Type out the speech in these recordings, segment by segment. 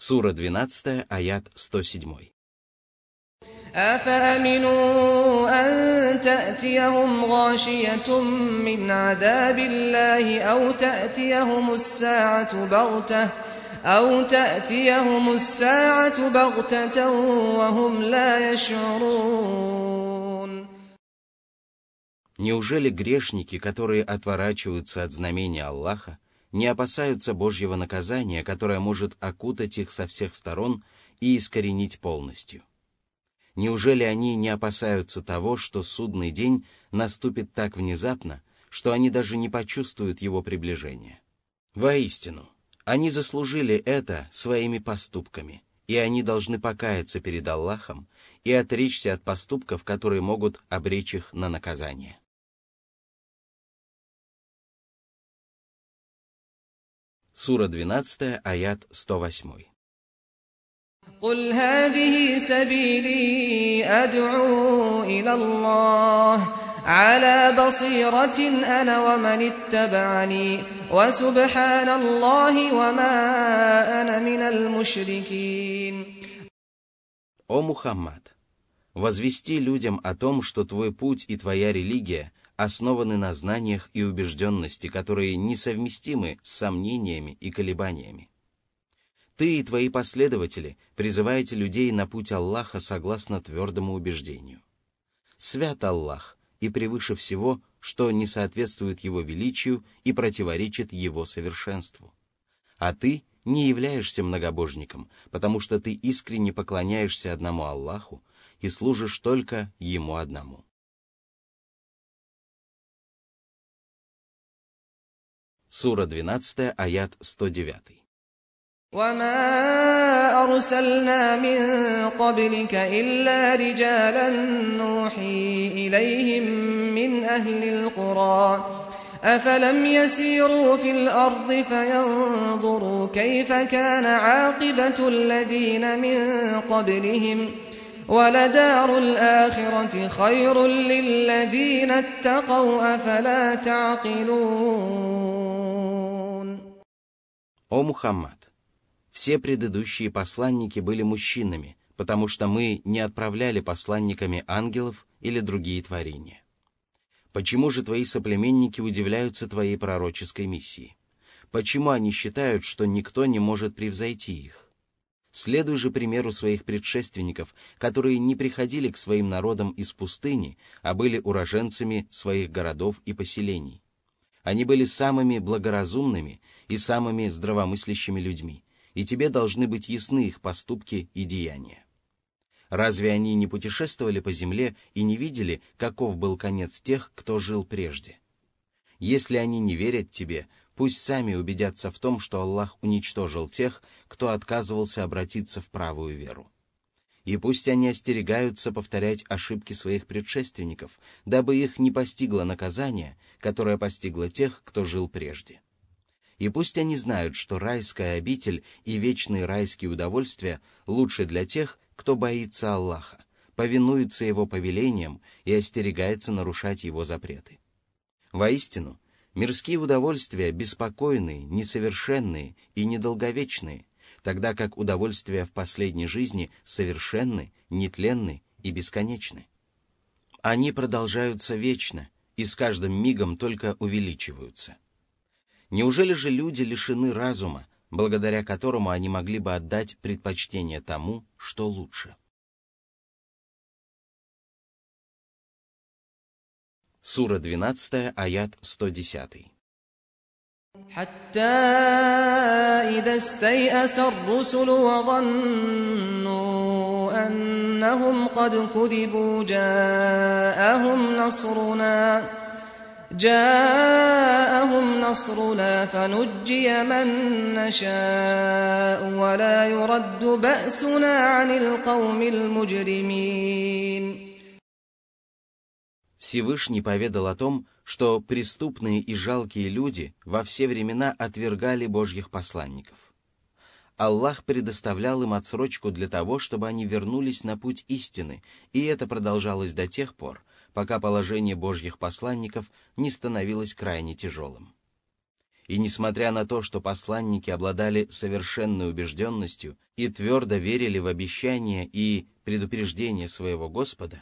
Сура 12, аят 107. أفأمنوا أن تأتيهم غاشية من عذاب الله أو تأتيهم الساعة بغتة أو تأتيهم الساعة بغتة وهم لا يشعرون Неужели грешники, которые отворачиваются от знамения Аллаха, не опасаются Божьего наказания, которое может окутать их со всех сторон и искоренить полностью? Неужели они не опасаются того, что судный день наступит так внезапно, что они даже не почувствуют его приближения? Воистину, они заслужили это своими поступками, и они должны покаяться перед Аллахом и отречься от поступков, которые могут обречь их на наказание. Сура 12, аят 108. قل هذه سبيلي أدعو إلى الله على بصيرة أنا ومن اتبعني وسبحان الله وما أنا من المشركين О Мухаммад! Возвести людям о том, что твой путь и твоя религия основаны на знаниях и убежденности, которые несовместимы с сомнениями и колебаниями. Ты и твои последователи призываете людей на путь Аллаха согласно твердому убеждению. Свят Аллах и превыше всего, что не соответствует Его величию и противоречит Его совершенству. А ты не являешься многобожником, потому что ты искренне поклоняешься одному Аллаху и служишь только Ему одному. Сура 12, аят 109. وما أرسلنا من قبلك إلا رجالا نوحي إليهم من أهل القرى أفلم يسيروا في الأرض فينظروا كيف كان عاقبة الذين من قبلهم ولدار الآخرة خير للذين اتقوا أفلا تعقلون О Мухаммад! Все предыдущие посланники были мужчинами, потому что мы не отправляли посланниками ангелов или другие творения. Почему же твои соплеменники удивляются твоей пророческой миссии? Почему они считают, что никто не может превзойти их? Следуй же примеру своих предшественников, которые не приходили к своим народам из пустыни, а были уроженцами своих городов и поселений. Они были самыми благоразумными и самыми здравомыслящими людьми, и тебе должны быть ясны их поступки и деяния. Разве они не путешествовали по земле и не видели, каков был конец тех, кто жил прежде? Если они не верят тебе, пусть сами убедятся в том, что Аллах уничтожил тех, кто отказывался обратиться в правую веру. И пусть они остерегаются повторять ошибки своих предшественников, дабы их не постигло наказание, которое постигло тех, кто жил прежде. И пусть они знают, что райская обитель и вечные райские удовольствия лучше для тех, кто боится Аллаха, повинуется Его повелениям и остерегается нарушать Его запреты. Воистину, мирские удовольствия беспокойные, несовершенные и недолговечные, тогда как удовольствия в последней жизни совершенны, нетленны и бесконечны. Они продолжаются вечно и с каждым мигом только увеличиваются. Неужели же люди лишены разума, благодаря которому они могли бы отдать предпочтение тому, что лучше? Сура 12, аят 110. حتى إذا استيأس الرسل وظنوا أنهم قد كذبوا جاءهم نصرنا جاءهم نصرنا فنجي من نشاء ولا يرد بأسنا عن القوم المجرمين Всевышний поведал о том, что преступные и жалкие люди во все времена отвергали Божьих посланников. Аллах предоставлял им отсрочку для того, чтобы они вернулись на путь истины, и это продолжалось до тех пор, пока положение Божьих посланников не становилось крайне тяжелым. И несмотря на то, что посланники обладали совершенной убежденностью и твердо верили в обещания и предупреждения своего Господа,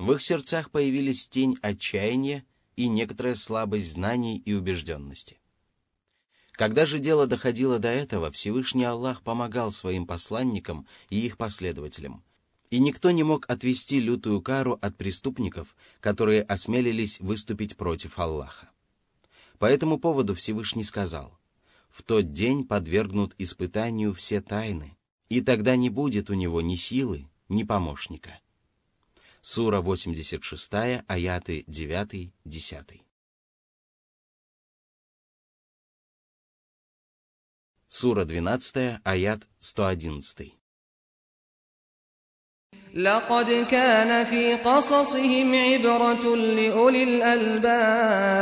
в их сердцах появились тень отчаяния и некоторая слабость знаний и убежденности. Когда же дело доходило до этого, Всевышний Аллах помогал своим посланникам и их последователям, и никто не мог отвести лютую кару от преступников, которые осмелились выступить против Аллаха. По этому поводу Всевышний сказал, «В тот день подвергнут испытанию все тайны, и тогда не будет у него ни силы, ни помощника». Сура 86, аяты 9-10. Сура 12, аят 111. لقد كان في قصصهم عبرة لأولي الألباب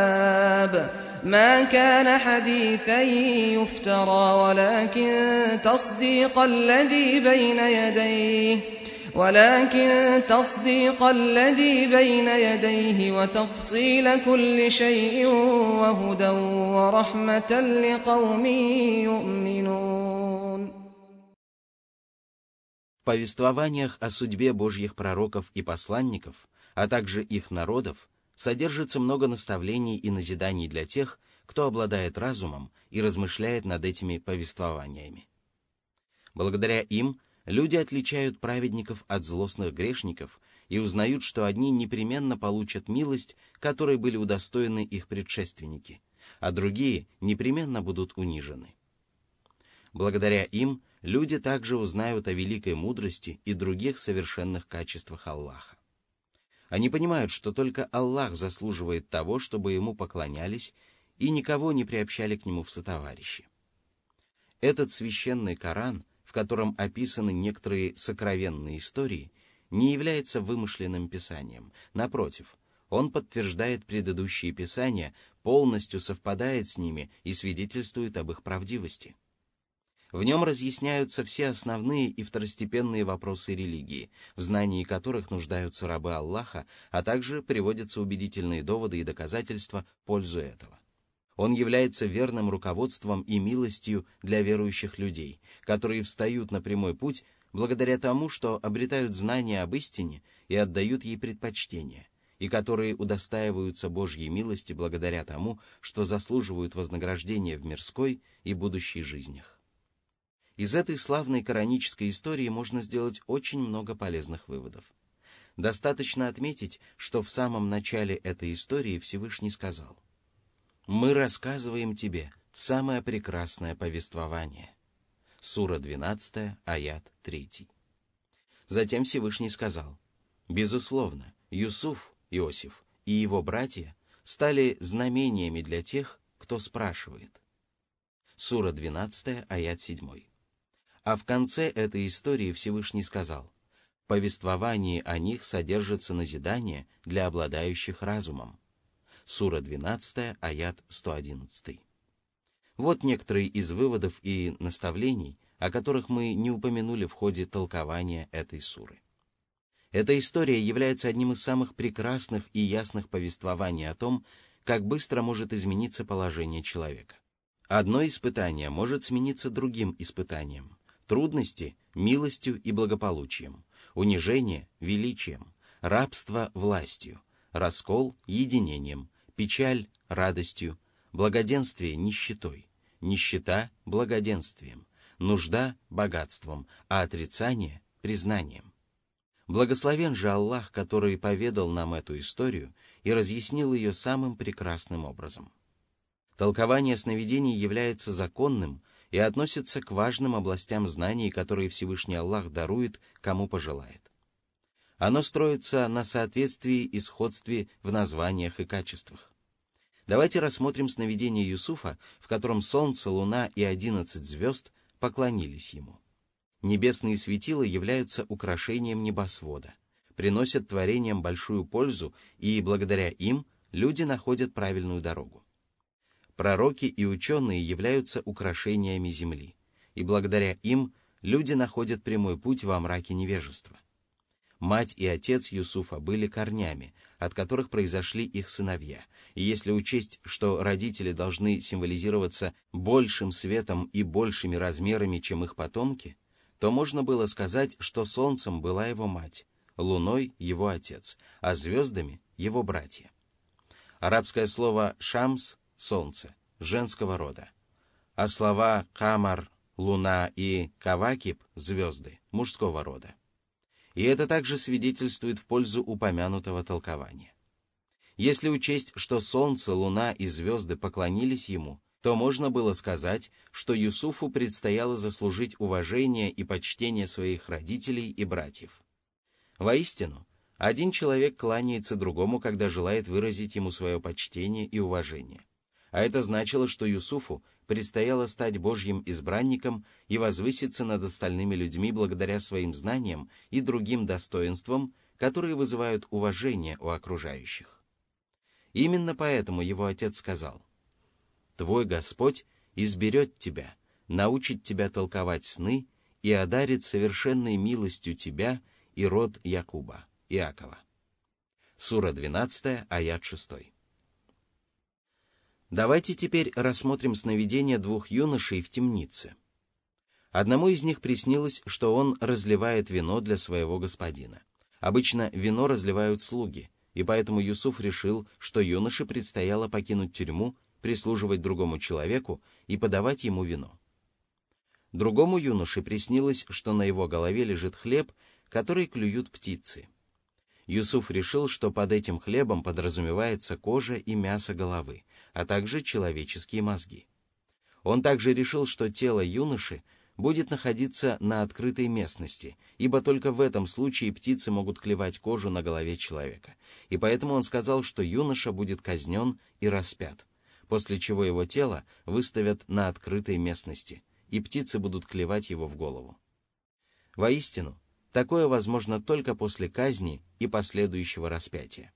ما كان حديثا يفترى ولكن تصديق الذي بين يديه ولكن تصديق الذي بين يديه وتفصيل كل شيء وهدى ورحمة لقوم يؤمنون В повествованиях о судьбе Божьих пророков и посланников, а также их народов, содержится много наставлений и назиданий для тех, кто обладает разумом и размышляет над этими повествованиями. Благодаря им люди отличают праведников от злостных грешников и узнают, что одни непременно получат милость, которой были удостоены их предшественники, а другие непременно будут унижены. Благодаря им люди также узнают о великой мудрости и других совершенных качествах Аллаха. Они понимают, что только Аллах заслуживает того, чтобы ему поклонялись и никого не приобщали к нему в сотоварищи. Этот священный Коран, в котором описаны некоторые сокровенные истории, не является вымышленным писанием. Напротив, он подтверждает предыдущие писания, полностью совпадает с ними и свидетельствует об их правдивости. В нем разъясняются все основные и второстепенные вопросы религии, в знании которых нуждаются рабы Аллаха, а также приводятся убедительные доводы и доказательства в пользу этого. Он является верным руководством и милостью для верующих людей, которые встают на прямой путь благодаря тому, что обретают знания об истине и отдают ей предпочтение, и которые удостаиваются Божьей милости благодаря тому, что заслуживают вознаграждения в мирской и будущей жизнях. Из этой славной коранической истории можно сделать очень много полезных выводов. Достаточно отметить, что в самом начале этой истории Всевышний сказал «Мы рассказываем тебе самое прекрасное повествование». Сура 12, аят 3. Затем Всевышний сказал «Безусловно, Юсуф, Иосиф и его братья стали знамениями для тех, кто спрашивает». Сура 12, аят 7. А в конце этой истории Всевышний сказал, в повествовании о них содержится назидание для обладающих разумом. Сура 12, аят 111. Вот некоторые из выводов и наставлений, о которых мы не упомянули в ходе толкования этой суры. Эта история является одним из самых прекрасных и ясных повествований о том, как быстро может измениться положение человека. Одно испытание может смениться другим испытанием, трудности – милостью и благополучием, унижение – величием, рабство – властью, раскол – единением, печаль – радостью, благоденствие – нищетой, нищета – благоденствием, нужда – богатством, а отрицание – признанием. Благословен же Аллах, который поведал нам эту историю и разъяснил ее самым прекрасным образом. Толкование сновидений является законным – и относится к важным областям знаний, которые Всевышний Аллах дарует, кому пожелает. Оно строится на соответствии и сходстве в названиях и качествах. Давайте рассмотрим сновидение Юсуфа, в котором солнце, луна и одиннадцать звезд поклонились ему. Небесные светила являются украшением небосвода, приносят творениям большую пользу, и благодаря им люди находят правильную дорогу. Пророки и ученые являются украшениями земли, и благодаря им люди находят прямой путь во мраке невежества. Мать и отец Юсуфа были корнями, от которых произошли их сыновья. И если учесть, что родители должны символизироваться большим светом и большими размерами, чем их потомки, то можно было сказать, что солнцем была его мать, луной — его отец, а звездами — его братья. Арабское слово «шамс» — солнце, женского рода, а слова «камар» — луна и «кавакиб» — звезды, мужского рода. И это также свидетельствует в пользу упомянутого толкования. Если учесть, что солнце, луна и звезды поклонились ему, то можно было сказать, что Юсуфу предстояло заслужить уважение и почтение своих родителей и братьев. Воистину, один человек кланяется другому, когда желает выразить ему свое почтение и уважение. А это значило, что Юсуфу предстояло стать Божьим избранником и возвыситься над остальными людьми благодаря своим знаниям и другим достоинствам, которые вызывают уважение у окружающих. Именно поэтому его отец сказал, «Твой Господь изберет тебя, научит тебя толковать сны и одарит совершенной милостью тебя и род Якуба, Иакова». Сура 12, аят 6. Давайте теперь рассмотрим сновидение двух юношей в темнице. Одному из них приснилось, что он разливает вино для своего господина. Обычно вино разливают слуги, и поэтому Юсуф решил, что юноше предстояло покинуть тюрьму, прислуживать другому человеку и подавать ему вино. Другому юноше приснилось, что на его голове лежит хлеб, который клюют птицы. Юсуф решил, что под этим хлебом подразумевается кожа и мясо головы, а также человеческие мозги. Он также решил, что тело юноши будет находиться на открытой местности, ибо только в этом случае птицы могут клевать кожу на голове человека. И поэтому он сказал, что юноша будет казнен и распят, после чего его тело выставят на открытой местности, и птицы будут клевать его в голову. Воистину, Такое возможно только после казни и последующего распятия.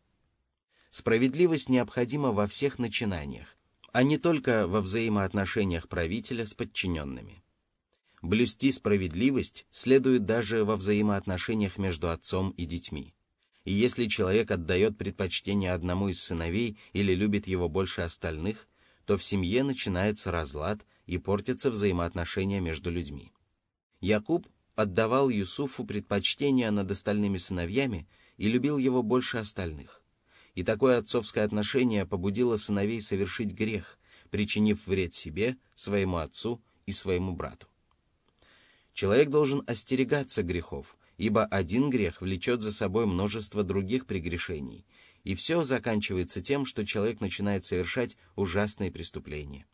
Справедливость необходима во всех начинаниях, а не только во взаимоотношениях правителя с подчиненными. Блюсти справедливость следует даже во взаимоотношениях между отцом и детьми. И если человек отдает предпочтение одному из сыновей или любит его больше остальных, то в семье начинается разлад и портятся взаимоотношения между людьми. Якуб отдавал Юсуфу предпочтение над остальными сыновьями и любил его больше остальных. И такое отцовское отношение побудило сыновей совершить грех, причинив вред себе, своему отцу и своему брату. Человек должен остерегаться грехов, ибо один грех влечет за собой множество других прегрешений, и все заканчивается тем, что человек начинает совершать ужасные преступления.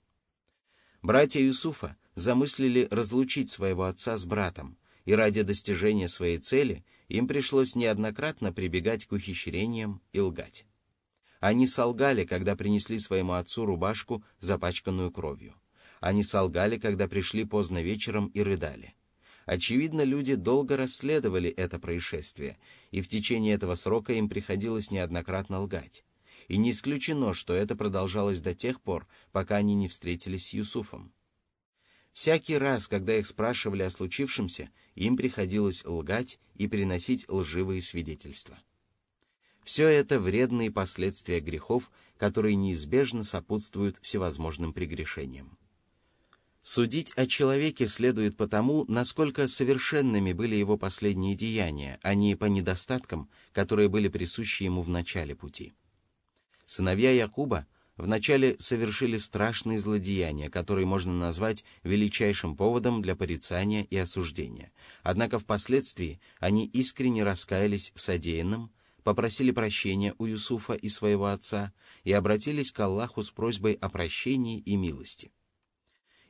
Братья Юсуфа замыслили разлучить своего отца с братом, и ради достижения своей цели им пришлось неоднократно прибегать к ухищрениям и лгать. Они солгали, когда принесли своему отцу рубашку, запачканную кровью. Они солгали, когда пришли поздно вечером и рыдали. Очевидно, люди долго расследовали это происшествие, и в течение этого срока им приходилось неоднократно лгать. И не исключено, что это продолжалось до тех пор, пока они не встретились с Юсуфом. Всякий раз, когда их спрашивали о случившемся, им приходилось лгать и приносить лживые свидетельства. Все это вредные последствия грехов, которые неизбежно сопутствуют всевозможным прегрешениям. Судить о человеке следует потому, насколько совершенными были его последние деяния, а не по недостаткам, которые были присущи ему в начале пути. Сыновья Якуба – вначале совершили страшные злодеяния, которые можно назвать величайшим поводом для порицания и осуждения. Однако впоследствии они искренне раскаялись в содеянном, попросили прощения у Юсуфа и своего отца и обратились к Аллаху с просьбой о прощении и милости.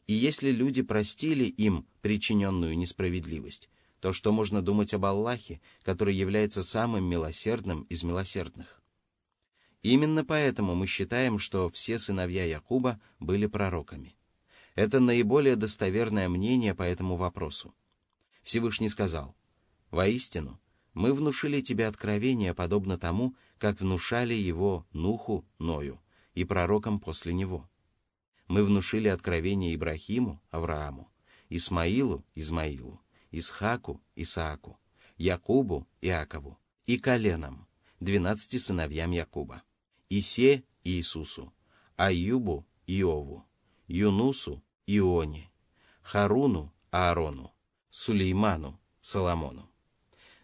И если люди простили им причиненную несправедливость, то что можно думать об Аллахе, который является самым милосердным из милосердных? Именно поэтому мы считаем, что все сыновья Якуба были пророками. Это наиболее достоверное мнение по этому вопросу. Всевышний сказал, «Воистину, мы внушили тебе откровение, подобно тому, как внушали его Нуху, Ною, и пророкам после него. Мы внушили откровение Ибрахиму, Аврааму, Исмаилу, Измаилу, Исхаку, Исааку, Якубу, Иакову, и коленам, двенадцати сыновьям Якуба, Исе, Иисусу, Аюбу, Иову, Юнусу, Ионе, Харуну, Аарону, Сулейману, Соломону.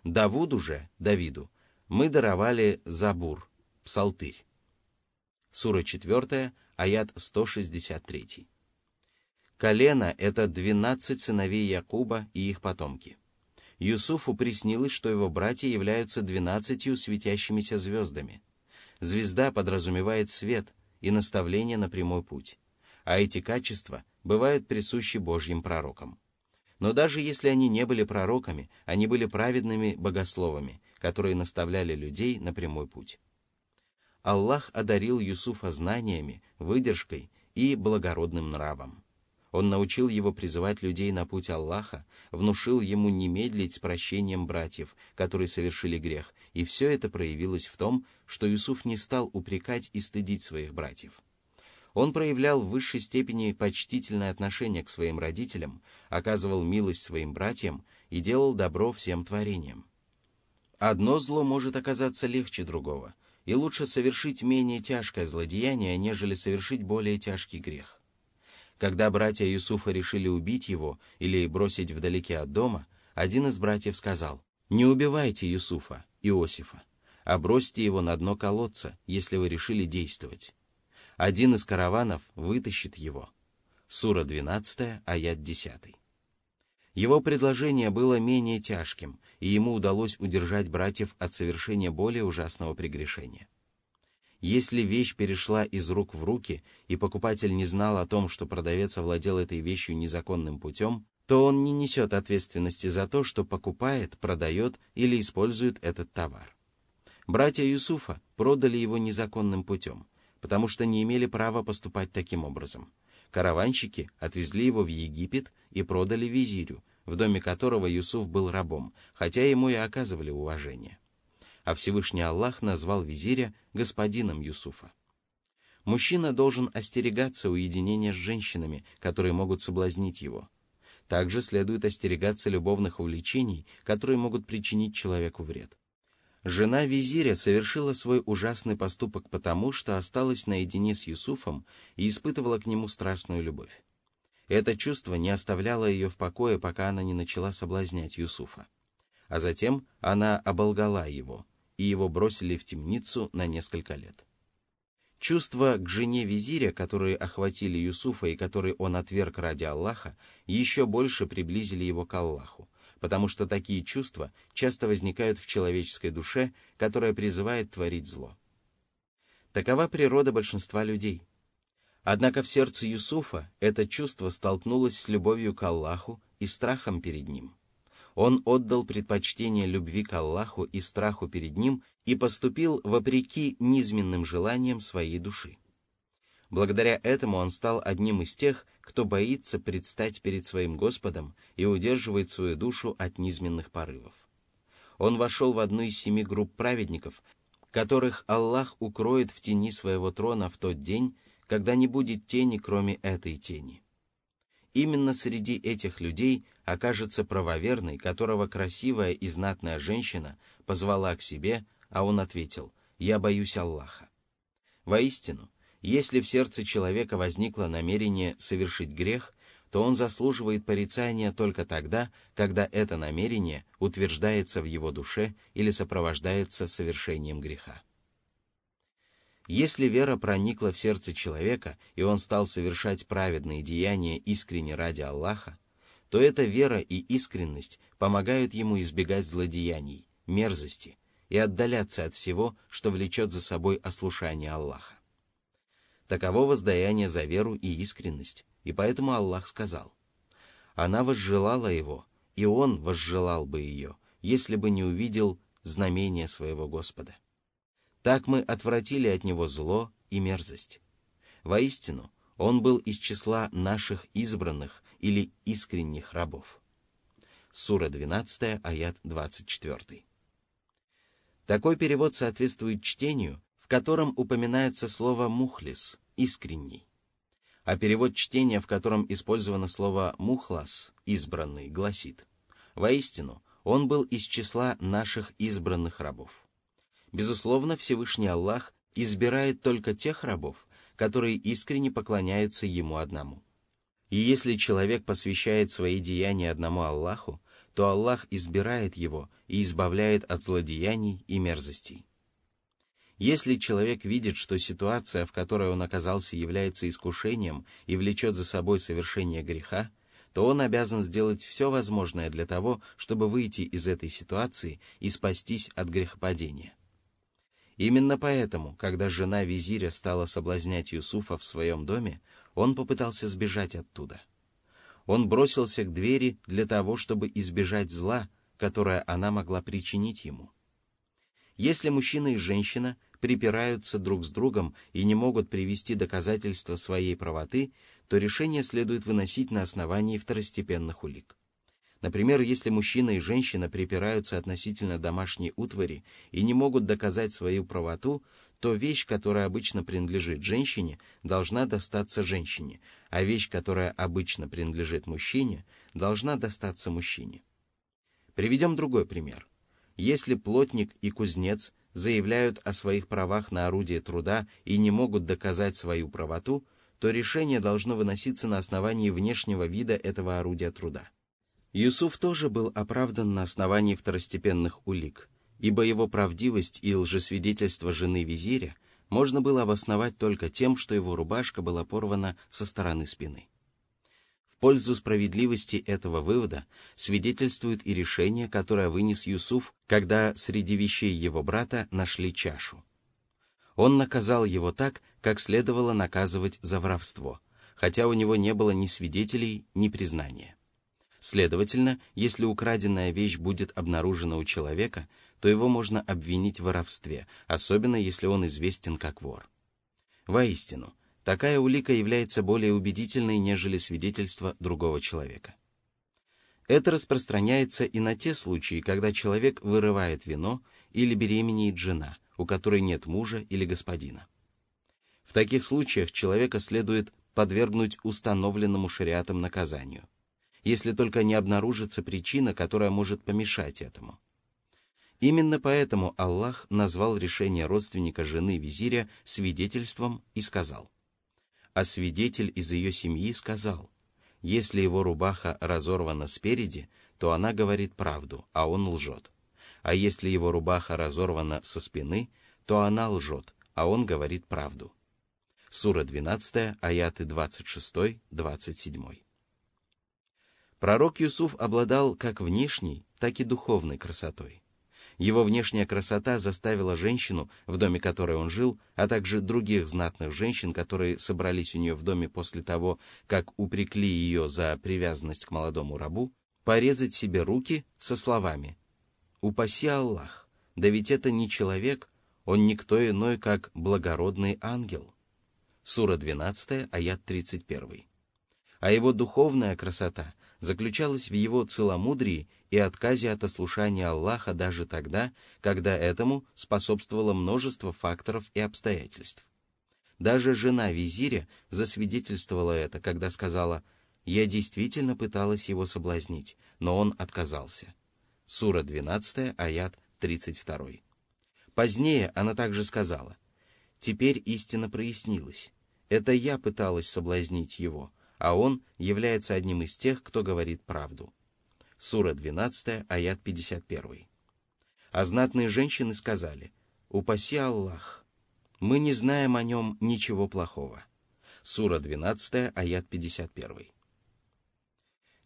Давуду же, Давиду, мы даровали Забур, Псалтырь. Сура 4, аят 163. Колено — это двенадцать сыновей Якуба и их потомки. Юсуфу приснилось, что его братья являются двенадцатью светящимися звездами. Звезда подразумевает свет и наставление на прямой путь, а эти качества бывают присущи Божьим пророкам. Но даже если они не были пророками, они были праведными богословами, которые наставляли людей на прямой путь. Аллах одарил Юсуфа знаниями, выдержкой и благородным нравом. Он научил его призывать людей на путь Аллаха, внушил ему не медлить с прощением братьев, которые совершили грех, и все это проявилось в том, что Юсуф не стал упрекать и стыдить своих братьев. Он проявлял в высшей степени почтительное отношение к своим родителям, оказывал милость своим братьям и делал добро всем творениям. Одно зло может оказаться легче другого, и лучше совершить менее тяжкое злодеяние, нежели совершить более тяжкий грех. Когда братья Юсуфа решили убить его или бросить вдалеке от дома, один из братьев сказал, «Не убивайте Юсуфа, Иосифа, а бросьте его на дно колодца, если вы решили действовать. Один из караванов вытащит его». Сура 12, аят 10. Его предложение было менее тяжким, и ему удалось удержать братьев от совершения более ужасного прегрешения. Если вещь перешла из рук в руки, и покупатель не знал о том, что продавец овладел этой вещью незаконным путем, то он не несет ответственности за то, что покупает, продает или использует этот товар. Братья Юсуфа продали его незаконным путем, потому что не имели права поступать таким образом. Караванщики отвезли его в Египет и продали визирю, в доме которого Юсуф был рабом, хотя ему и оказывали уважение а Всевышний Аллах назвал визиря господином Юсуфа. Мужчина должен остерегаться уединения с женщинами, которые могут соблазнить его. Также следует остерегаться любовных увлечений, которые могут причинить человеку вред. Жена визиря совершила свой ужасный поступок потому, что осталась наедине с Юсуфом и испытывала к нему страстную любовь. Это чувство не оставляло ее в покое, пока она не начала соблазнять Юсуфа. А затем она оболгала его, и его бросили в темницу на несколько лет. Чувства к жене визиря, которые охватили Юсуфа и которые он отверг ради Аллаха, еще больше приблизили его к Аллаху, потому что такие чувства часто возникают в человеческой душе, которая призывает творить зло. Такова природа большинства людей. Однако в сердце Юсуфа это чувство столкнулось с любовью к Аллаху и страхом перед ним – он отдал предпочтение любви к Аллаху и страху перед Ним и поступил вопреки низменным желаниям своей души. Благодаря этому он стал одним из тех, кто боится предстать перед своим Господом и удерживает свою душу от низменных порывов. Он вошел в одну из семи групп праведников, которых Аллах укроет в тени своего трона в тот день, когда не будет тени, кроме этой тени. Именно среди этих людей окажется правоверный, которого красивая и знатная женщина позвала к себе, а он ответил «Я боюсь Аллаха». Воистину, если в сердце человека возникло намерение совершить грех, то он заслуживает порицания только тогда, когда это намерение утверждается в его душе или сопровождается совершением греха. Если вера проникла в сердце человека, и он стал совершать праведные деяния искренне ради Аллаха, то эта вера и искренность помогают ему избегать злодеяний, мерзости и отдаляться от всего, что влечет за собой ослушание Аллаха. Таково воздаяние за веру и искренность, и поэтому Аллах сказал, «Она возжелала его, и он возжелал бы ее, если бы не увидел знамения своего Господа». Так мы отвратили от него зло и мерзость. Воистину, он был из числа наших избранных или искренних рабов. Сура 12, аят 24. Такой перевод соответствует чтению, в котором упоминается слово «мухлис» — «искренний». А перевод чтения, в котором использовано слово «мухлас» — «избранный», гласит «Воистину, он был из числа наших избранных рабов. Безусловно, Всевышний Аллах избирает только тех рабов, которые искренне поклоняются Ему одному. И если человек посвящает свои деяния одному Аллаху, то Аллах избирает его и избавляет от злодеяний и мерзостей. Если человек видит, что ситуация, в которой он оказался, является искушением и влечет за собой совершение греха, то он обязан сделать все возможное для того, чтобы выйти из этой ситуации и спастись от грехопадения. Именно поэтому, когда жена визиря стала соблазнять Юсуфа в своем доме, он попытался сбежать оттуда. Он бросился к двери для того, чтобы избежать зла, которое она могла причинить ему. Если мужчина и женщина припираются друг с другом и не могут привести доказательства своей правоты, то решение следует выносить на основании второстепенных улик. Например, если мужчина и женщина припираются относительно домашней утвари и не могут доказать свою правоту, то вещь, которая обычно принадлежит женщине, должна достаться женщине, а вещь, которая обычно принадлежит мужчине, должна достаться мужчине. Приведем другой пример. Если плотник и кузнец заявляют о своих правах на орудие труда и не могут доказать свою правоту, то решение должно выноситься на основании внешнего вида этого орудия труда. Юсуф тоже был оправдан на основании второстепенных улик, ибо его правдивость и лжесвидетельство жены визиря можно было обосновать только тем, что его рубашка была порвана со стороны спины. Пользу справедливости этого вывода свидетельствует и решение, которое вынес Юсуф, когда среди вещей его брата нашли чашу. Он наказал его так, как следовало наказывать за воровство, хотя у него не было ни свидетелей, ни признания. Следовательно, если украденная вещь будет обнаружена у человека, то его можно обвинить в воровстве, особенно если он известен как вор. Воистину, такая улика является более убедительной, нежели свидетельство другого человека. Это распространяется и на те случаи, когда человек вырывает вино или беременеет жена, у которой нет мужа или господина. В таких случаях человека следует подвергнуть установленному шариатом наказанию, если только не обнаружится причина, которая может помешать этому. Именно поэтому Аллах назвал решение родственника жены визиря свидетельством и сказал, а свидетель из ее семьи сказал, если его рубаха разорвана спереди, то она говорит правду, а он лжет. А если его рубаха разорвана со спины, то она лжет, а он говорит правду. Сура 12, аяты 26-27. Пророк Юсуф обладал как внешней, так и духовной красотой. Его внешняя красота заставила женщину, в доме которой он жил, а также других знатных женщин, которые собрались у нее в доме после того, как упрекли ее за привязанность к молодому рабу, порезать себе руки со словами «Упаси Аллах, да ведь это не человек, он никто иной, как благородный ангел». Сура 12, аят 31. А его духовная красота заключалась в его целомудрии и отказе от ослушания Аллаха даже тогда, когда этому способствовало множество факторов и обстоятельств. Даже жена визиря засвидетельствовала это, когда сказала «Я действительно пыталась его соблазнить, но он отказался». Сура 12, аят 32. Позднее она также сказала «Теперь истина прояснилась. Это я пыталась соблазнить его, а он является одним из тех, кто говорит правду. Сура 12, аят 51. А знатные женщины сказали, «Упаси Аллах, мы не знаем о нем ничего плохого». Сура 12, аят 51.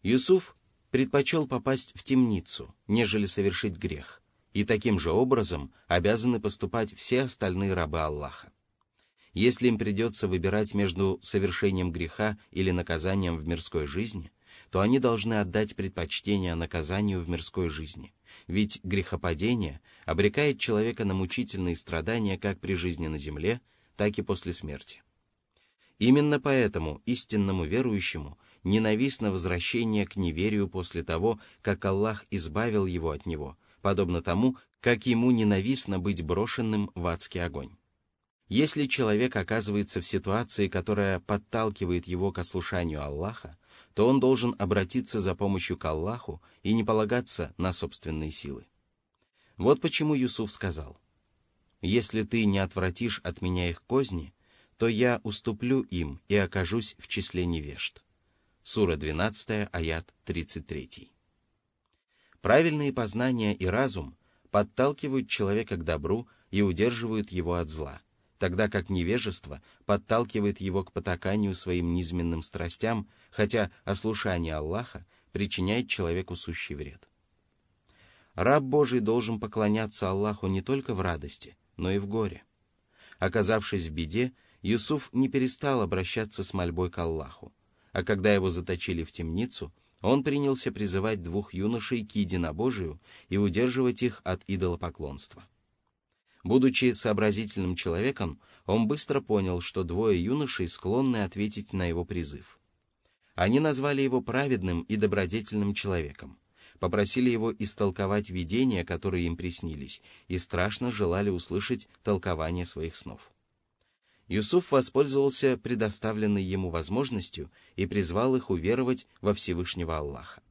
Юсуф предпочел попасть в темницу, нежели совершить грех, и таким же образом обязаны поступать все остальные рабы Аллаха. Если им придется выбирать между совершением греха или наказанием в мирской жизни, то они должны отдать предпочтение наказанию в мирской жизни, ведь грехопадение обрекает человека на мучительные страдания как при жизни на земле, так и после смерти. Именно поэтому истинному верующему ненавистно возвращение к неверию после того, как Аллах избавил его от него, подобно тому, как ему ненавистно быть брошенным в адский огонь. Если человек оказывается в ситуации, которая подталкивает его к ослушанию Аллаха, то он должен обратиться за помощью к Аллаху и не полагаться на собственные силы. Вот почему Юсуф сказал, «Если ты не отвратишь от меня их козни, то я уступлю им и окажусь в числе невежд». Сура 12, аят 33. Правильные познания и разум подталкивают человека к добру и удерживают его от зла, тогда как невежество подталкивает его к потаканию своим низменным страстям, хотя ослушание Аллаха причиняет человеку сущий вред. Раб Божий должен поклоняться Аллаху не только в радости, но и в горе. Оказавшись в беде, Юсуф не перестал обращаться с мольбой к Аллаху, а когда его заточили в темницу, он принялся призывать двух юношей к единобожию и удерживать их от идолопоклонства. Будучи сообразительным человеком, он быстро понял, что двое юношей склонны ответить на его призыв. Они назвали его праведным и добродетельным человеком, попросили его истолковать видения, которые им приснились, и страшно желали услышать толкование своих снов. Юсуф воспользовался предоставленной ему возможностью и призвал их уверовать во Всевышнего Аллаха.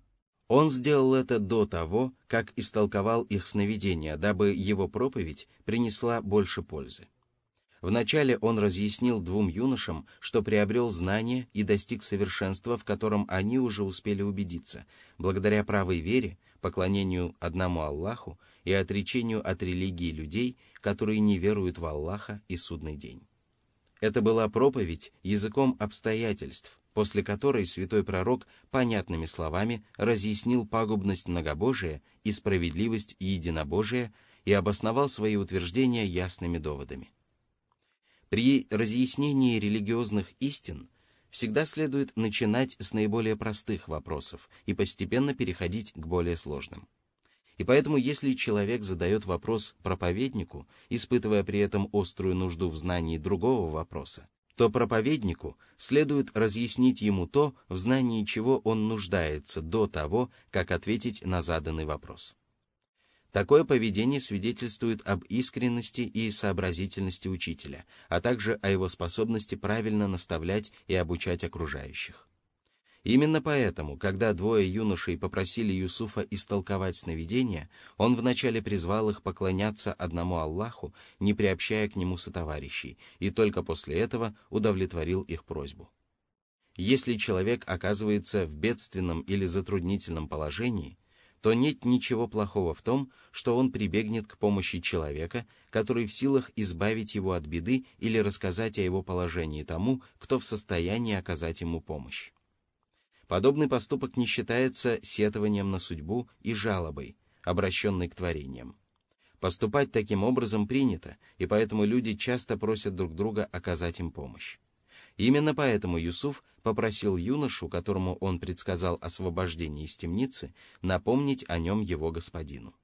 Он сделал это до того, как истолковал их сновидения, дабы его проповедь принесла больше пользы. Вначале он разъяснил двум юношам, что приобрел знание и достиг совершенства, в котором они уже успели убедиться, благодаря правой вере, поклонению одному Аллаху и отречению от религии людей, которые не веруют в Аллаха и судный день. Это была проповедь языком обстоятельств, после которой святой пророк понятными словами разъяснил пагубность многобожия и справедливость единобожия и обосновал свои утверждения ясными доводами. При разъяснении религиозных истин всегда следует начинать с наиболее простых вопросов и постепенно переходить к более сложным. И поэтому, если человек задает вопрос проповеднику, испытывая при этом острую нужду в знании другого вопроса, то проповеднику следует разъяснить ему то, в знании чего он нуждается до того, как ответить на заданный вопрос. Такое поведение свидетельствует об искренности и сообразительности учителя, а также о его способности правильно наставлять и обучать окружающих. Именно поэтому, когда двое юношей попросили Юсуфа истолковать сновидения, он вначале призвал их поклоняться одному Аллаху, не приобщая к нему сотоварищей, и только после этого удовлетворил их просьбу. Если человек оказывается в бедственном или затруднительном положении, то нет ничего плохого в том, что он прибегнет к помощи человека, который в силах избавить его от беды или рассказать о его положении тому, кто в состоянии оказать ему помощь. Подобный поступок не считается сетованием на судьбу и жалобой, обращенной к творениям. Поступать таким образом принято, и поэтому люди часто просят друг друга оказать им помощь. Именно поэтому Юсуф попросил юношу, которому он предсказал освобождение из темницы, напомнить о нем его господину.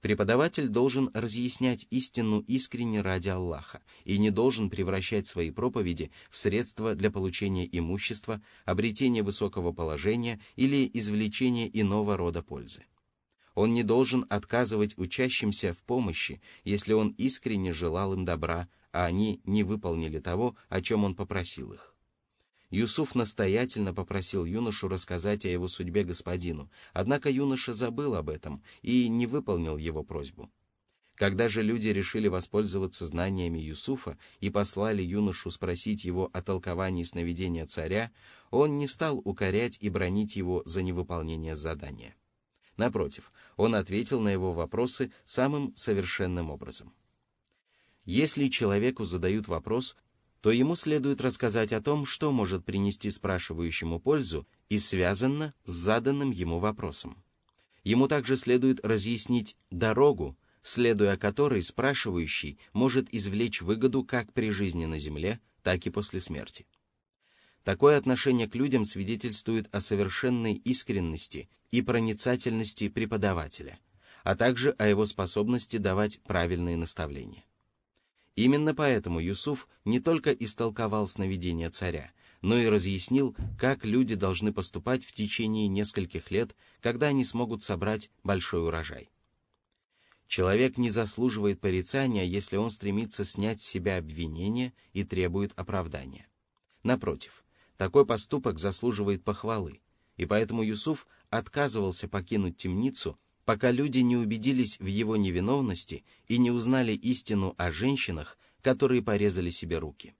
Преподаватель должен разъяснять истину искренне ради Аллаха и не должен превращать свои проповеди в средства для получения имущества, обретения высокого положения или извлечения иного рода пользы. Он не должен отказывать учащимся в помощи, если он искренне желал им добра, а они не выполнили того, о чем он попросил их. Юсуф настоятельно попросил юношу рассказать о его судьбе господину, однако юноша забыл об этом и не выполнил его просьбу. Когда же люди решили воспользоваться знаниями Юсуфа и послали юношу спросить его о толковании сновидения царя, он не стал укорять и бронить его за невыполнение задания. Напротив, он ответил на его вопросы самым совершенным образом. Если человеку задают вопрос, то ему следует рассказать о том, что может принести спрашивающему пользу и связано с заданным ему вопросом. Ему также следует разъяснить дорогу, следуя которой спрашивающий может извлечь выгоду как при жизни на земле, так и после смерти. Такое отношение к людям свидетельствует о совершенной искренности и проницательности преподавателя, а также о его способности давать правильные наставления. Именно поэтому Юсуф не только истолковал сновидение царя, но и разъяснил, как люди должны поступать в течение нескольких лет, когда они смогут собрать большой урожай. Человек не заслуживает порицания, если он стремится снять с себя обвинения и требует оправдания. Напротив, Такой поступок заслуживает похвалы, и поэтому Юсуф отказывался покинуть темницу, пока люди не убедились в его невиновности и не узнали истину о женщинах, которые порезали себе руки.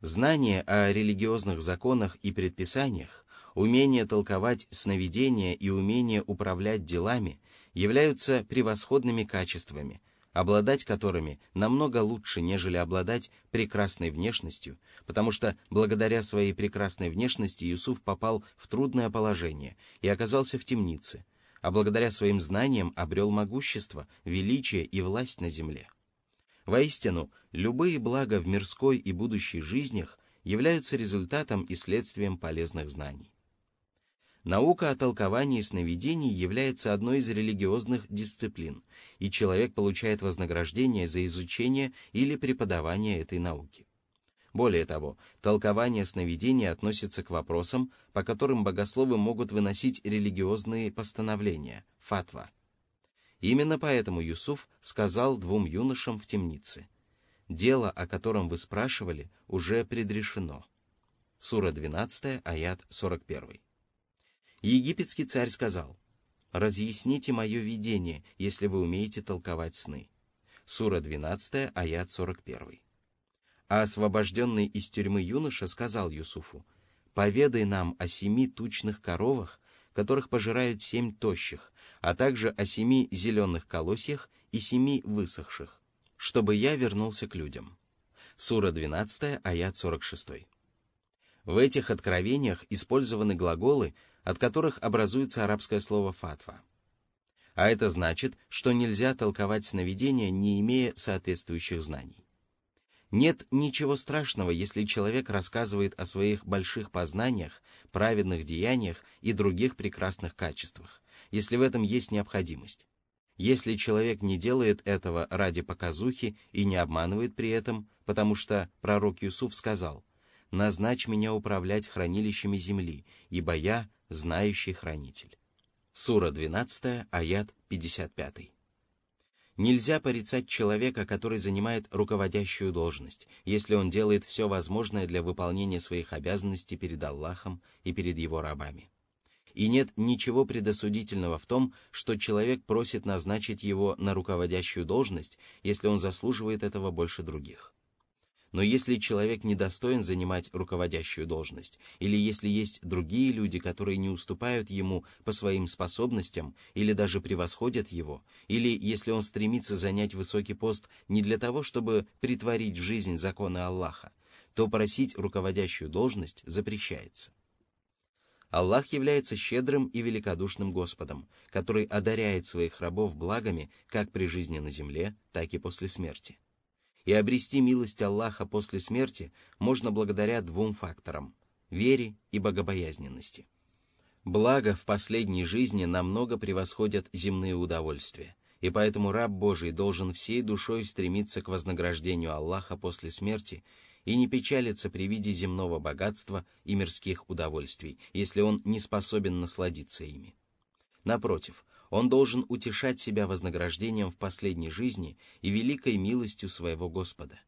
Знание о религиозных законах и предписаниях, умение толковать сновидения и умение управлять делами являются превосходными качествами – обладать которыми намного лучше, нежели обладать прекрасной внешностью, потому что благодаря своей прекрасной внешности Юсуф попал в трудное положение и оказался в темнице, а благодаря своим знаниям обрел могущество, величие и власть на земле. Воистину, любые блага в мирской и будущей жизнях являются результатом и следствием полезных знаний. Наука о толковании сновидений является одной из религиозных дисциплин, и человек получает вознаграждение за изучение или преподавание этой науки. Более того, толкование сновидений относится к вопросам, по которым богословы могут выносить религиозные постановления, фатва. Именно поэтому Юсуф сказал двум юношам в темнице, «Дело, о котором вы спрашивали, уже предрешено». Сура 12, аят 41. Египетский царь сказал, «Разъясните мое видение, если вы умеете толковать сны». Сура 12, аят 41. А освобожденный из тюрьмы юноша сказал Юсуфу, «Поведай нам о семи тучных коровах, которых пожирают семь тощих, а также о семи зеленых колосьях и семи высохших, чтобы я вернулся к людям». Сура 12, аят 46. В этих откровениях использованы глаголы, от которых образуется арабское слово «фатва». А это значит, что нельзя толковать сновидения, не имея соответствующих знаний. Нет ничего страшного, если человек рассказывает о своих больших познаниях, праведных деяниях и других прекрасных качествах, если в этом есть необходимость. Если человек не делает этого ради показухи и не обманывает при этом, потому что пророк Юсуф сказал – назначь меня управлять хранилищами земли, ибо я знающий хранитель». Сура 12, аят 55. Нельзя порицать человека, который занимает руководящую должность, если он делает все возможное для выполнения своих обязанностей перед Аллахом и перед его рабами. И нет ничего предосудительного в том, что человек просит назначить его на руководящую должность, если он заслуживает этого больше других. Но если человек недостоин занимать руководящую должность, или если есть другие люди, которые не уступают ему по своим способностям или даже превосходят его, или если он стремится занять высокий пост не для того, чтобы притворить в жизнь законы Аллаха, то просить руководящую должность запрещается. Аллах является щедрым и великодушным Господом, который одаряет своих рабов благами как при жизни на земле, так и после смерти и обрести милость Аллаха после смерти можно благодаря двум факторам – вере и богобоязненности. Благо в последней жизни намного превосходят земные удовольствия, и поэтому раб Божий должен всей душой стремиться к вознаграждению Аллаха после смерти и не печалиться при виде земного богатства и мирских удовольствий, если он не способен насладиться ими. Напротив, он должен утешать себя вознаграждением в последней жизни и великой милостью своего Господа.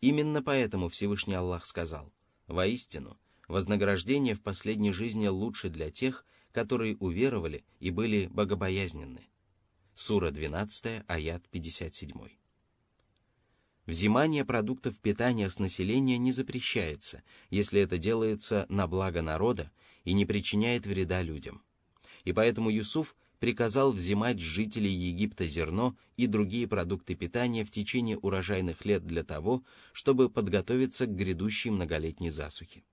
Именно поэтому Всевышний Аллах сказал, «Воистину, вознаграждение в последней жизни лучше для тех, которые уверовали и были богобоязненны». Сура 12, аят 57. Взимание продуктов питания с населения не запрещается, если это делается на благо народа и не причиняет вреда людям. И поэтому Юсуф приказал взимать с жителей Египта зерно и другие продукты питания в течение урожайных лет для того, чтобы подготовиться к грядущей многолетней засухе.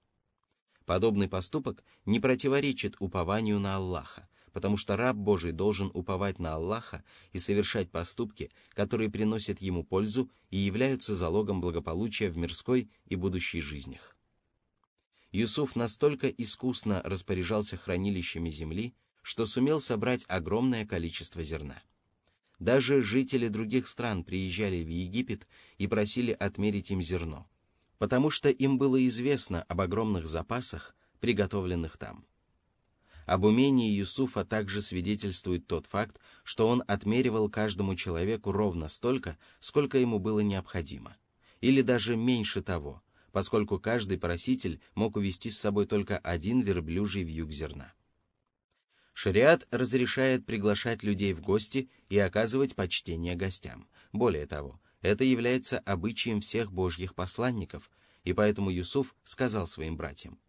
Подобный поступок не противоречит упованию на Аллаха, потому что раб Божий должен уповать на Аллаха и совершать поступки, которые приносят ему пользу и являются залогом благополучия в мирской и будущей жизнях. Юсуф настолько искусно распоряжался хранилищами земли, что сумел собрать огромное количество зерна. Даже жители других стран приезжали в Египет и просили отмерить им зерно, потому что им было известно об огромных запасах, приготовленных там. Об умении Юсуфа также свидетельствует тот факт, что он отмеривал каждому человеку ровно столько, сколько ему было необходимо, или даже меньше того, поскольку каждый проситель мог увести с собой только один верблюжий вьюг зерна. Шариат разрешает приглашать людей в гости и оказывать почтение гостям. Более того, это является обычаем всех божьих посланников, и поэтому Юсуф сказал своим братьям,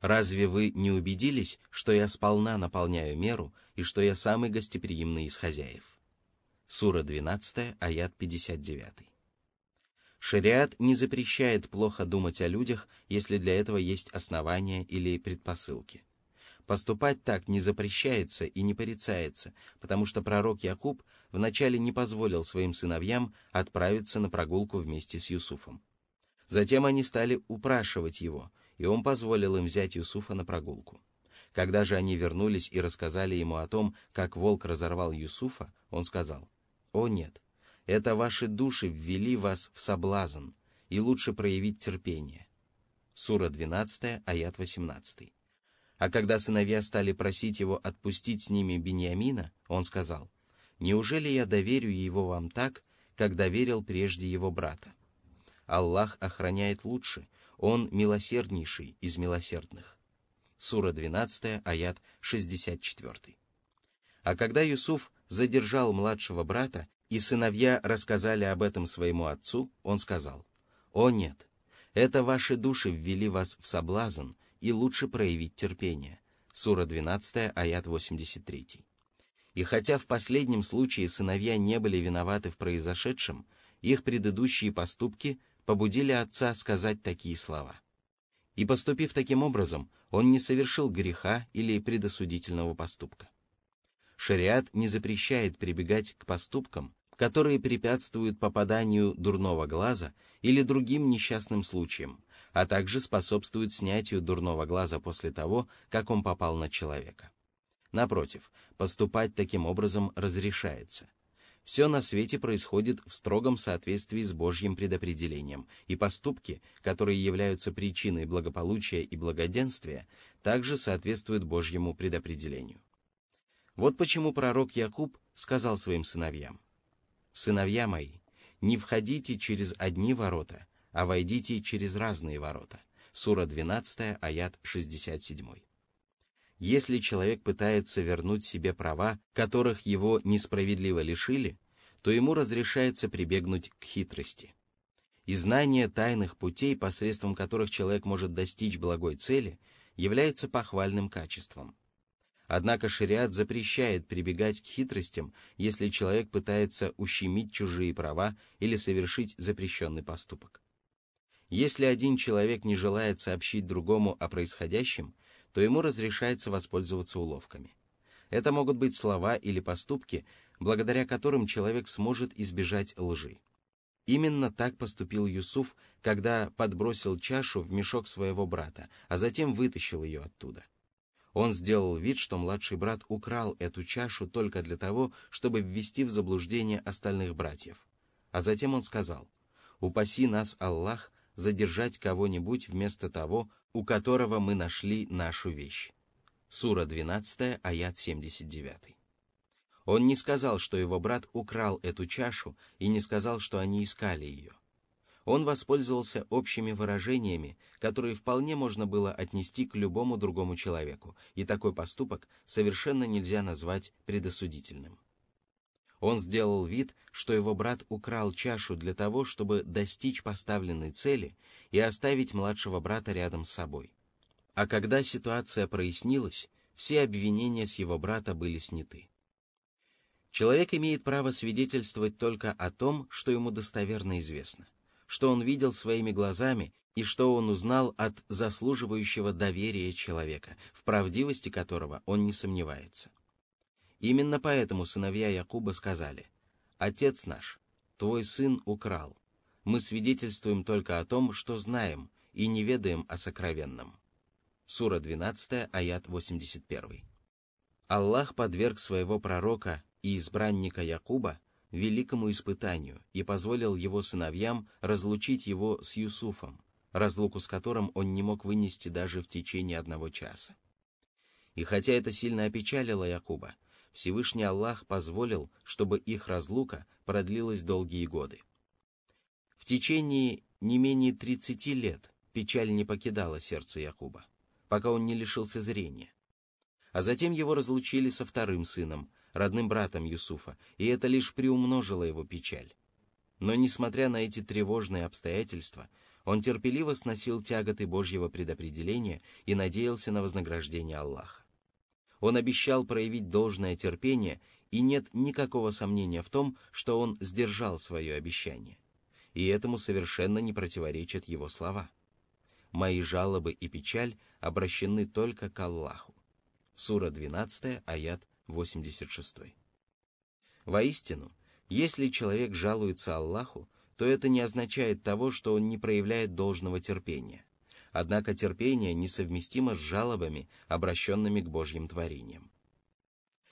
«Разве вы не убедились, что я сполна наполняю меру и что я самый гостеприимный из хозяев?» Сура 12, аят 59. Шариат не запрещает плохо думать о людях, если для этого есть основания или предпосылки. Поступать так не запрещается и не порицается, потому что пророк Якуб вначале не позволил своим сыновьям отправиться на прогулку вместе с Юсуфом. Затем они стали упрашивать его, и он позволил им взять Юсуфа на прогулку. Когда же они вернулись и рассказали ему о том, как волк разорвал Юсуфа, он сказал, «О нет, это ваши души ввели вас в соблазн, и лучше проявить терпение». Сура 12, аят 18. А когда сыновья стали просить его отпустить с ними Бениамина, он сказал, «Неужели я доверю его вам так, как доверил прежде его брата? Аллах охраняет лучше, он милосерднейший из милосердных». Сура 12, аят 64. А когда Юсуф задержал младшего брата, и сыновья рассказали об этом своему отцу, он сказал, «О нет, это ваши души ввели вас в соблазн, и лучше проявить терпение. Сура 12, аят 83. И хотя в последнем случае сыновья не были виноваты в произошедшем, их предыдущие поступки побудили отца сказать такие слова. И поступив таким образом, он не совершил греха или предосудительного поступка. Шариат не запрещает прибегать к поступкам, которые препятствуют попаданию дурного глаза или другим несчастным случаям, а также способствуют снятию дурного глаза после того, как он попал на человека. Напротив, поступать таким образом разрешается. Все на свете происходит в строгом соответствии с Божьим предопределением, и поступки, которые являются причиной благополучия и благоденствия, также соответствуют Божьему предопределению. Вот почему пророк Якуб сказал своим сыновьям, «Сыновья мои, не входите через одни ворота, а войдите через разные ворота». Сура 12, аят 67. Если человек пытается вернуть себе права, которых его несправедливо лишили, то ему разрешается прибегнуть к хитрости. И знание тайных путей, посредством которых человек может достичь благой цели, является похвальным качеством – Однако шариат запрещает прибегать к хитростям, если человек пытается ущемить чужие права или совершить запрещенный поступок. Если один человек не желает сообщить другому о происходящем, то ему разрешается воспользоваться уловками. Это могут быть слова или поступки, благодаря которым человек сможет избежать лжи. Именно так поступил Юсуф, когда подбросил чашу в мешок своего брата, а затем вытащил ее оттуда – он сделал вид, что младший брат украл эту чашу только для того, чтобы ввести в заблуждение остальных братьев. А затем он сказал, «Упаси нас, Аллах, задержать кого-нибудь вместо того, у которого мы нашли нашу вещь». Сура 12, аят 79. Он не сказал, что его брат украл эту чашу, и не сказал, что они искали ее он воспользовался общими выражениями, которые вполне можно было отнести к любому другому человеку, и такой поступок совершенно нельзя назвать предосудительным. Он сделал вид, что его брат украл чашу для того, чтобы достичь поставленной цели и оставить младшего брата рядом с собой. А когда ситуация прояснилась, все обвинения с его брата были сняты. Человек имеет право свидетельствовать только о том, что ему достоверно известно что он видел своими глазами и что он узнал от заслуживающего доверия человека, в правдивости которого он не сомневается. Именно поэтому сыновья Якуба сказали, «Отец наш, твой сын украл. Мы свидетельствуем только о том, что знаем, и не ведаем о сокровенном». Сура 12, аят 81. Аллах подверг своего пророка и избранника Якуба великому испытанию и позволил его сыновьям разлучить его с Юсуфом, разлуку с которым он не мог вынести даже в течение одного часа. И хотя это сильно опечалило Якуба, Всевышний Аллах позволил, чтобы их разлука продлилась долгие годы. В течение не менее 30 лет печаль не покидала сердце Якуба, пока он не лишился зрения. А затем его разлучили со вторым сыном, родным братом Юсуфа, и это лишь приумножило его печаль. Но, несмотря на эти тревожные обстоятельства, он терпеливо сносил тяготы Божьего предопределения и надеялся на вознаграждение Аллаха. Он обещал проявить должное терпение, и нет никакого сомнения в том, что он сдержал свое обещание. И этому совершенно не противоречат его слова. «Мои жалобы и печаль обращены только к Аллаху». Сура 12, аят 86. Воистину, если человек жалуется Аллаху, то это не означает того, что он не проявляет должного терпения. Однако терпение несовместимо с жалобами, обращенными к Божьим творениям.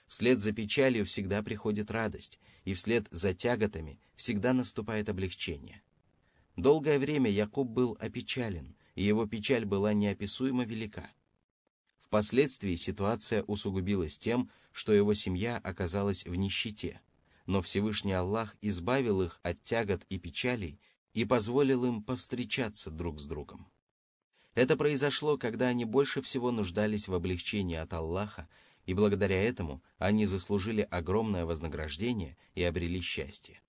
Вслед за печалью всегда приходит радость, и вслед за тяготами всегда наступает облегчение. Долгое время Якуб был опечален, и его печаль была неописуемо велика. Впоследствии ситуация усугубилась тем, что его семья оказалась в нищете – но Всевышний Аллах избавил их от тягот и печалей и позволил им повстречаться друг с другом. Это произошло, когда они больше всего нуждались в облегчении от Аллаха, и благодаря этому они заслужили огромное вознаграждение и обрели счастье.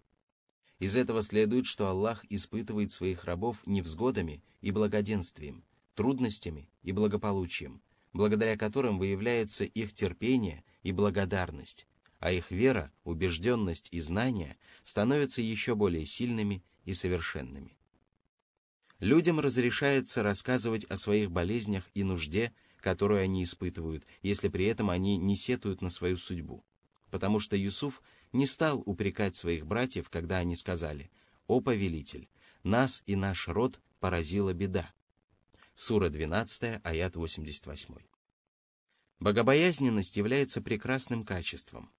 Из этого следует, что Аллах испытывает своих рабов невзгодами и благоденствием, трудностями и благополучием, благодаря которым выявляется их терпение и благодарность, а их вера, убежденность и знания становятся еще более сильными и совершенными. Людям разрешается рассказывать о своих болезнях и нужде, которую они испытывают, если при этом они не сетуют на свою судьбу. Потому что Юсуф не стал упрекать своих братьев, когда они сказали «О повелитель, нас и наш род поразила беда». Сура 12, аят 88. Богобоязненность является прекрасным качеством,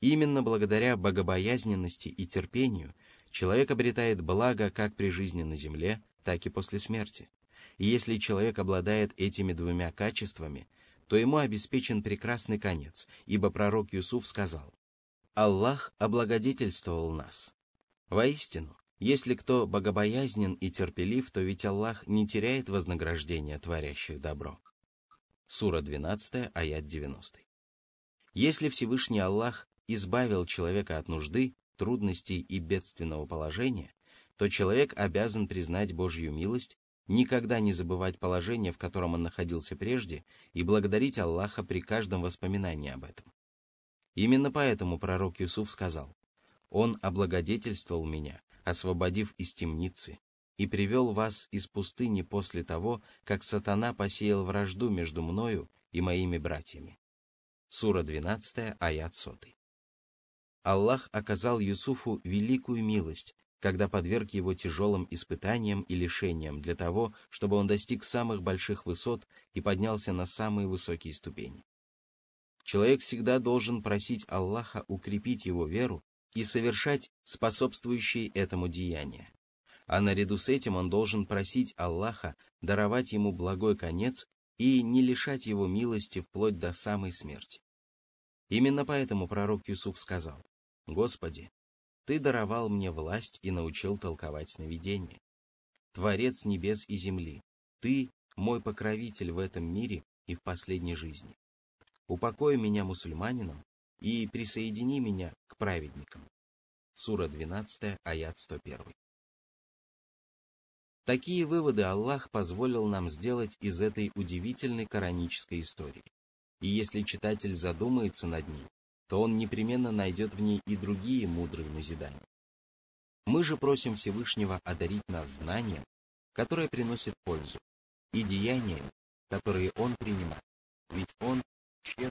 Именно благодаря богобоязненности и терпению человек обретает благо как при жизни на земле, так и после смерти. И если человек обладает этими двумя качествами, то ему обеспечен прекрасный конец, ибо пророк Юсуф сказал, «Аллах облагодетельствовал нас». Воистину, если кто богобоязнен и терпелив, то ведь Аллах не теряет вознаграждения творящих добро. Сура 12, аят 90. Если Всевышний Аллах избавил человека от нужды, трудностей и бедственного положения, то человек обязан признать Божью милость, никогда не забывать положение, в котором он находился прежде, и благодарить Аллаха при каждом воспоминании об этом. Именно поэтому пророк Юсуф сказал, «Он облагодетельствовал меня, освободив из темницы, и привел вас из пустыни после того, как сатана посеял вражду между мною и моими братьями». Сура 12, аят 100. Аллах оказал Юсуфу великую милость, когда подверг его тяжелым испытаниям и лишениям для того, чтобы он достиг самых больших высот и поднялся на самые высокие ступени. Человек всегда должен просить Аллаха укрепить его веру и совершать способствующие этому деяния. А наряду с этим он должен просить Аллаха даровать ему благой конец и не лишать его милости вплоть до самой смерти. Именно поэтому пророк Юсуф сказал, Господи, Ты даровал мне власть и научил толковать сновидения. Творец небес и земли, Ты мой покровитель в этом мире и в последней жизни. Упокой меня мусульманином и присоедини меня к праведникам. Сура 12, аят 101. Такие выводы Аллах позволил нам сделать из этой удивительной коранической истории. И если читатель задумается над ней, то он непременно найдет в ней и другие мудрые назидания. Мы же просим Всевышнего одарить нас знанием, которое приносит пользу, и деяниями, которые Он принимает, ведь Он щедр